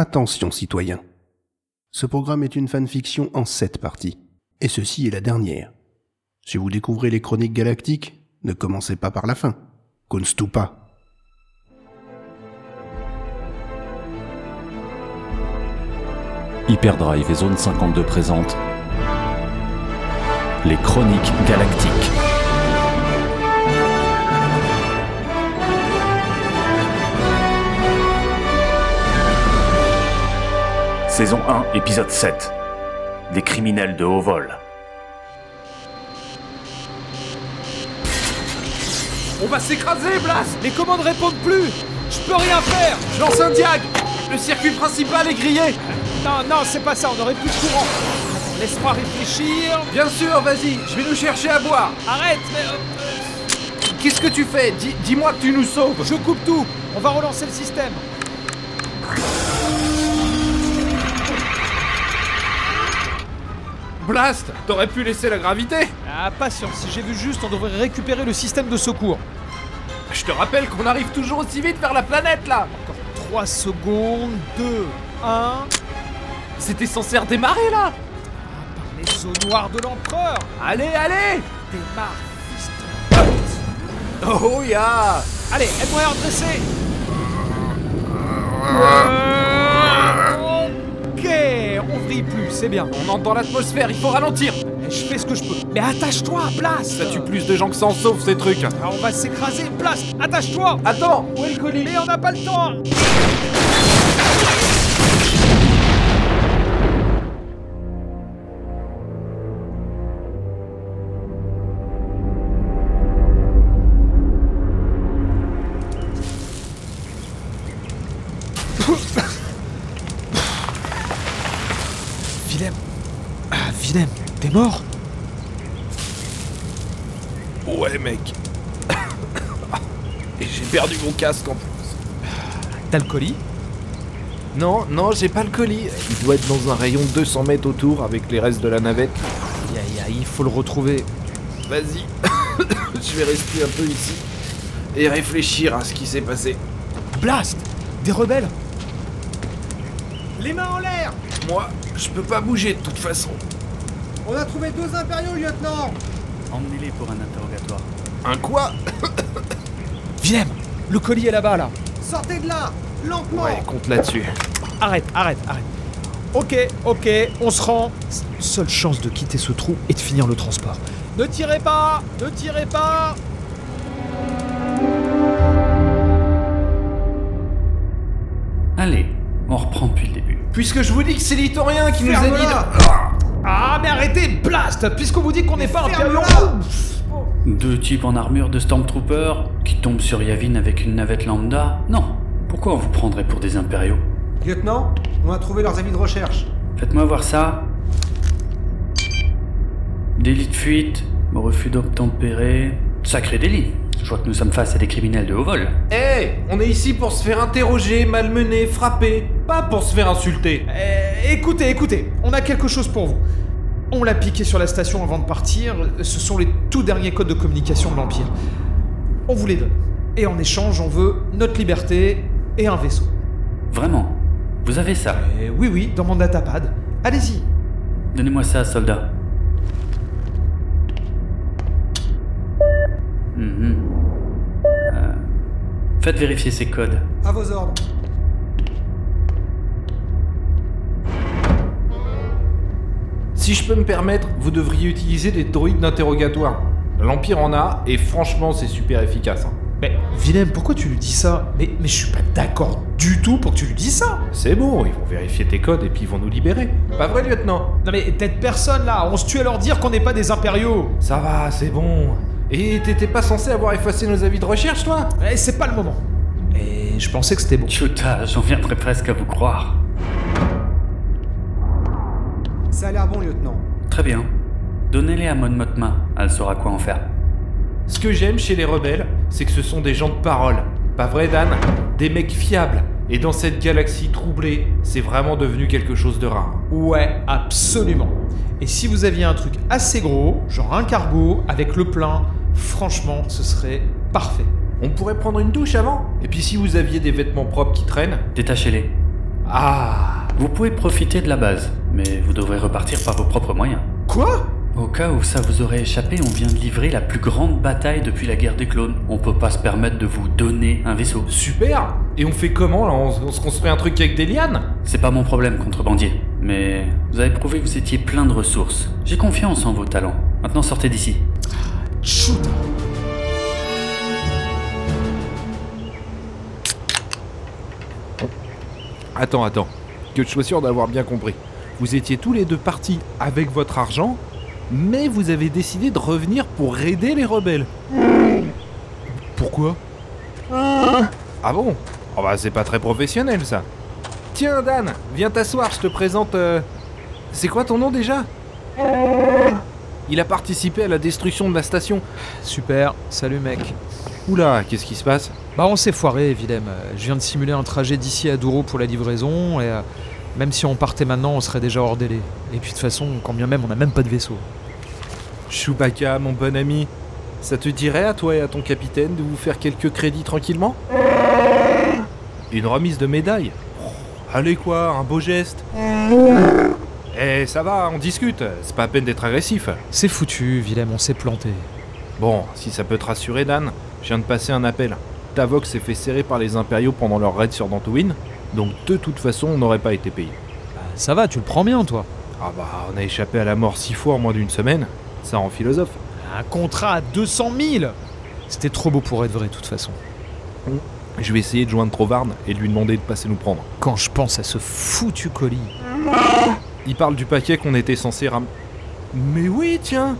Attention, citoyens. Ce programme est une fanfiction en sept parties. Et ceci est la dernière. Si vous découvrez les chroniques galactiques, ne commencez pas par la fin. Kunstu pas. Hyperdrive et Zone 52 présentent les Chroniques Galactiques. Saison 1, épisode 7. Des criminels de haut vol. On va s'écraser, Blast Les commandes répondent plus. Je peux rien faire. Je lance un diag. Le circuit principal est grillé. Non, non, c'est pas ça, on aurait plus de courant. Laisse-moi réfléchir. Bien sûr, vas-y, je vais nous chercher à boire. Arrête, mais... euh, Qu'est-ce que tu fais? Dis- Dis-moi que tu nous sauves. Je coupe tout. On va relancer le système Blast T'aurais pu laisser la gravité. Ah, patience, si j'ai vu juste, on devrait récupérer le système de secours. Je te rappelle qu'on arrive toujours aussi vite vers la planète là. Encore 3 secondes, 2, 1. C'était censé redémarrer là. Par les eaux noires de l'empereur. Allez, allez. Démarre, fiston Oh ya Allez, aide-moi à redresser On vrille plus, c'est bien. On entre dans l'atmosphère, il faut ralentir. Je fais ce que je peux. Mais attache-toi, place Ça tue plus de gens que ça en sauve ces trucs. on va s'écraser, place Attache-toi Attends, où est le colis Mais on n'a pas le temps T'es mort Ouais, mec. Et j'ai perdu mon casque en plus. T'as le colis Non, non, j'ai pas le colis. Il doit être dans un rayon de 200 mètres autour avec les restes de la navette. Aïe aïe aïe, il faut le retrouver. Vas-y. Je vais rester un peu ici et réfléchir à ce qui s'est passé. Blast Des rebelles Les mains en l'air Moi, je peux pas bouger de toute façon. On a trouvé deux impériaux, lieutenant Emmenez-les pour un interrogatoire. Un quoi Willem Le colis est là-bas, là Sortez de là Lentement Ouais, compte là-dessus. Arrête, arrête, arrête. Ok, ok, on se rend. Seule chance de quitter ce trou et de finir le transport. Ne tirez pas Ne tirez pas Allez, on reprend depuis le début. Puisque je vous dis que c'est l'Itorien qui nous a dit de... Ah, mais arrêtez, blast Puisqu'on vous dit qu'on n'est pas un période... Deux types en armure de Stormtrooper qui tombent sur Yavin avec une navette lambda Non. Pourquoi on vous prendrait pour des impériaux? Lieutenant, on a trouvé leurs avis de recherche. Faites-moi voir ça. Délit de fuite, refus d'obtempérer. Sacré délit. Je vois que nous sommes face à des criminels de haut vol. Eh, on est ici pour se faire interroger, malmener, frapper, pas pour se faire insulter. Eh, écoutez, écoutez, on a quelque chose pour vous. On l'a piqué sur la station avant de partir, ce sont les tout derniers codes de communication de l'Empire. On vous les donne. Et en échange, on veut notre liberté et un vaisseau. Vraiment? Vous avez ça? Eh oui, oui, dans mon datapad. Allez-y. Donnez-moi ça, soldat. Mhm. Faites vérifier ces codes. À vos ordres. Si je peux me permettre, vous devriez utiliser des droïdes d'interrogatoire. L'Empire en a, et franchement, c'est super efficace. hein. Mais, Willem, pourquoi tu lui dis ça? Mais, mais je suis pas d'accord du tout pour que tu lui dises ça C'est bon, ils vont vérifier tes codes et puis ils vont nous libérer. Pas vrai, lieutenant? Non mais peut-être personne là, on se tue à leur dire qu'on n'est pas des impériaux Ça va, c'est bon. Et t'étais pas censé avoir effacé nos avis de recherche, toi? Eh, c'est pas le moment. Et je pensais que c'était bon. Chuta, j'en viendrais presque à vous croire. Ça a l'air bon, lieutenant. Très bien. Donnez-les à Mon Mothma, elle saura quoi en faire. Ce que j'aime chez les rebelles, c'est que ce sont des gens de parole. Pas vrai, Dan? Des mecs fiables. Et dans cette galaxie troublée, c'est vraiment devenu quelque chose de rare. Ouais, absolument. Et si vous aviez un truc assez gros, genre un cargo, avec le plein, franchement, ce serait parfait. On pourrait prendre une douche avant Et puis si vous aviez des vêtements propres qui traînent Détachez-les. Ah Vous pouvez profiter de la base, mais vous devrez repartir par vos propres moyens. Quoi? Au cas où ça vous aurait échappé, on vient de livrer la plus grande bataille depuis la guerre des clones. On peut pas se permettre de vous donner un vaisseau. Super Et on fait comment là? On, on se construit un truc avec des lianes? C'est pas mon problème, contrebandier. Mais vous avez prouvé que vous étiez plein de ressources. J'ai confiance en vos talents. Maintenant sortez d'ici. Attends, attends. Que je sois sûr d'avoir bien compris. Vous étiez tous les deux partis avec votre argent, mais vous avez décidé de revenir pour aider les rebelles. Pourquoi? Ah bon? Oh bah c'est pas très professionnel ça. Tiens Dan, viens t'asseoir, je te présente... euh, C'est quoi ton nom déjà? Il a participé à la destruction de la station. Super, salut mec. Oula, qu'est-ce qui se passe Bah on s'est foiré, Willem. Je viens de simuler un trajet d'ici à Douro pour la livraison, et euh, même si on partait maintenant, on serait déjà hors délai. Et puis de toute façon, quand bien même, on n'a même pas de vaisseau. Chewbacca, mon bon ami, ça te dirait à toi et à ton capitaine de vous faire quelques crédits tranquillement? Une remise de médaille? Oh, Allez quoi, un beau geste? Eh, ça va, on discute, c'est pas à peine d'être agressif. C'est foutu, Willem, on s'est planté. Bon, si ça peut te rassurer, Dan, je viens de passer un appel. Tavok s'est fait serrer par les impériaux pendant leur raid sur Dantooine, donc de toute façon, on n'aurait pas été payé. Bah, ça va, tu le prends bien, toi. Ah bah, on a échappé à la mort six fois en moins d'une semaine, ça rend philosophe. Un contrat à 200 000 C'était trop beau pour être vrai, de toute façon. Je vais essayer de joindre Trovarne et de lui demander de passer nous prendre. Quand je pense à ce foutu colis. Il parle du paquet qu'on était censé ram... Mais oui, tiens.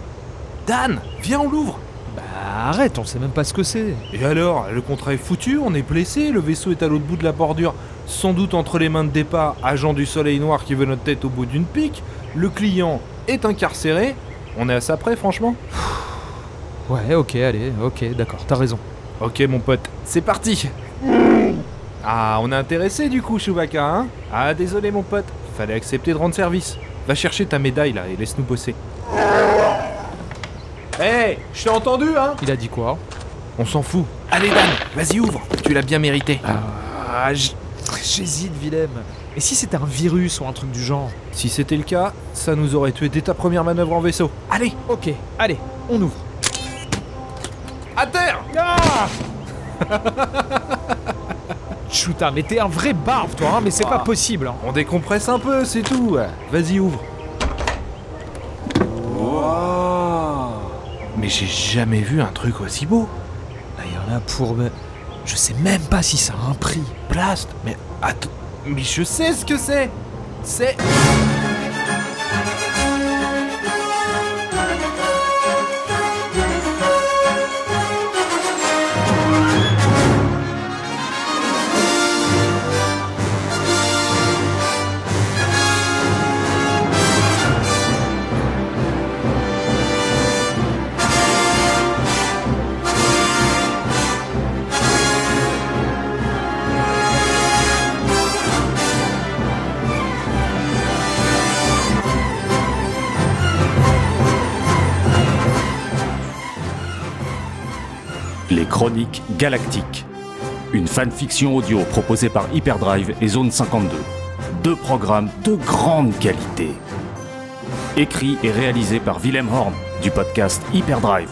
Dan, viens, on l'ouvre. Bah arrête, on sait même pas ce que c'est. Et alors, le contrat est foutu, on est blessé, le vaisseau est à l'autre bout de la bordure, sans doute entre les mains de départ, agent du soleil noir qui veut notre tête au bout d'une pique, le client est incarcéré, on est à ça près, franchement? Ouais, ok, allez, ok, d'accord, t'as raison. Ok, mon pote, c'est parti. Ah, on est intéressé du coup, Chewbacca, hein? Ah, désolé, mon pote, fallait accepter de rendre service. Va chercher ta médaille, là, et laisse-nous bosser. Hé, je t'ai entendu, hein? Il a dit quoi? On s'en fout. Allez, Dan, vas-y, ouvre. Tu l'as bien mérité. Ah, j'hésite, Willem. Et si c'était un virus ou un truc du genre? Si c'était le cas, ça nous aurait tué dès ta première manœuvre en vaisseau. Allez, Ok, allez, on ouvre. à terre Chuta, mais t'es un vrai barbe, toi, hein, mais c'est pas possible. hein. On décompresse un peu, c'est tout. Vas-y, ouvre. Mais j'ai jamais vu un truc aussi beau. Là, il y en a pour. Je sais même pas si ça a un prix. Blast Mais attends, mais je sais ce que c'est C'est... Galactiques. Une fanfiction audio proposée par Hyperdrive et Zone 52. Deux programmes de grande qualité. Écrit et réalisé par Willem Horn du podcast Hyperdrive.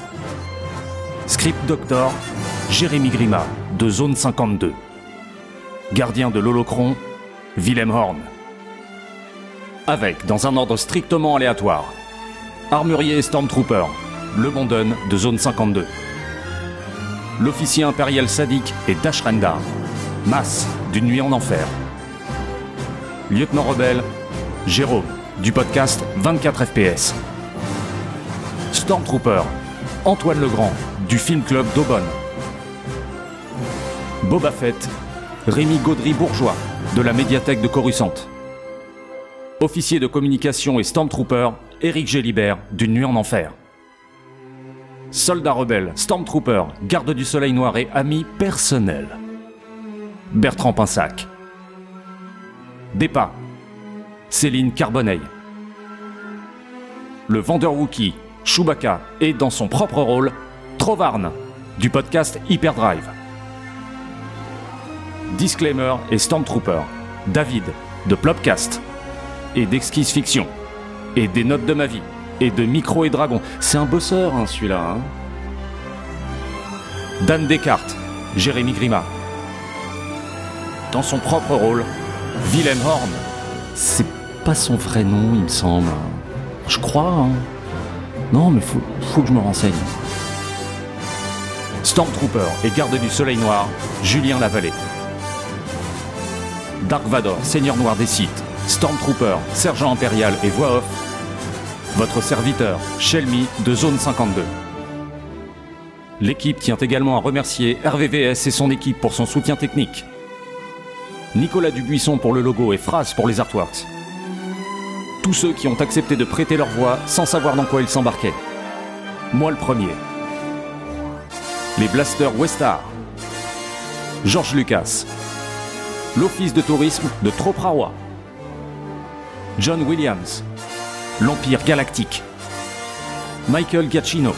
Script Doctor, Jérémy Grima de Zone 52. Gardien de l'Holocron, Willem Horn. Avec, dans un ordre strictement aléatoire, Armurier et Stormtrooper, Le Bonden de Zone 52 l'officier impérial sadique et Dashrendar, Mas d'une nuit en enfer. Lieutenant rebelle, Jérôme, du podcast 24 FPS. Stormtrooper, Antoine Legrand, du film club d'Aubonne. Boba Fett, Rémi Gaudry-Bourgeois, de la médiathèque de Coruscant. Officier de communication et Stormtrooper, Éric Gélibert, d'une nuit en enfer. Soldat rebelle, Stormtrooper, garde du soleil noir et ami personnel. Bertrand Pinsac. Dépa. Céline Carbonneil. Le vendeur Wookie, Chewbacca, et dans son propre rôle, Trovarne, du podcast Hyperdrive. Disclaimer et Stormtrooper, David, de Plopcast, et d'Exquise Fiction, et des Notes de ma vie, et de Micro et Dragon. C'est un bosseur, hein, celui-là. Hein Dan Descartes, Jérémy Grima. Dans son propre rôle, Willem Horn. C'est pas son vrai nom, il me semble. Je crois. Hein. Non, mais faut, faut que je me renseigne. Stormtrooper et garde du Soleil Noir, Julien Lavallée. Dark Vador, Seigneur Noir des Sith, Stormtrooper, Sergent Impérial et voix off. Votre serviteur, Shelmy de Zone 52. L'équipe tient également à remercier RVVS et son équipe pour son soutien technique. Nicolas Dubuisson pour le logo et Phrase pour les artworks. Tous ceux qui ont accepté de prêter leur voix sans savoir dans quoi ils s'embarquaient. Moi le premier. Les Blasters Westar. Georges Lucas. L'Office de tourisme de Troprawa. John Williams. L'Empire Galactique. Michael Giacchino.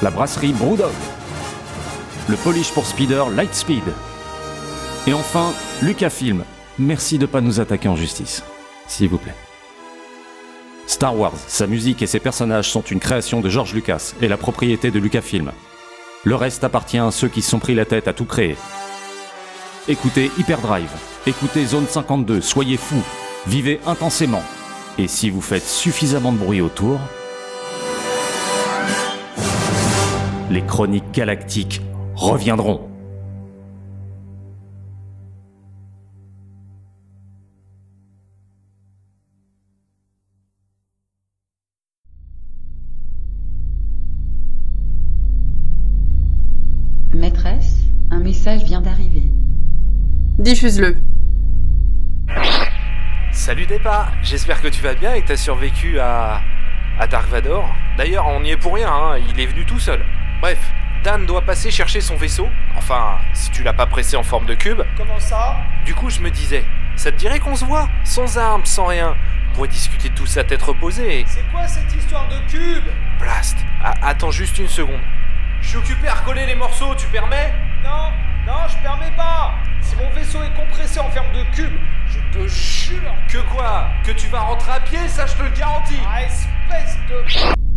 La brasserie Brewdog. Le polish pour speeder Lightspeed. Et enfin, Lucasfilm. Merci de ne pas nous attaquer en justice. S'il vous plaît. Star Wars, sa musique et ses personnages sont une création de George Lucas et la propriété de Lucasfilm. Le reste appartient à ceux qui se sont pris la tête à tout créer. Écoutez Hyperdrive, écoutez Zone 52, soyez fous, vivez intensément. Et si vous faites suffisamment de bruit autour, les chroniques galactiques reviendront. Maîtresse, un message vient d'arriver. Diffuse-le. Salut Dépa, j'espère que tu vas bien et que t'as survécu à. à Dark Vador. D'ailleurs, on n'y est pour rien, hein, il est venu tout seul. Bref, Dan doit passer chercher son vaisseau. Enfin, si tu l'as pas pressé en forme de cube. Comment ça? Du coup, je me disais, ça te dirait qu'on se voit Sans armes, sans rien? On pourrait discuter de tout ça tête reposée. C'est quoi cette histoire de cube? Blast Ah, Attends juste une seconde. Je suis occupé à recoller les morceaux, tu permets? Non, non, je permets pas Si mon vaisseau est compressé en forme de cube, je te jure. Que quoi? Que tu vas rentrer à pied, ça je te le garantis. Ah, espèce de...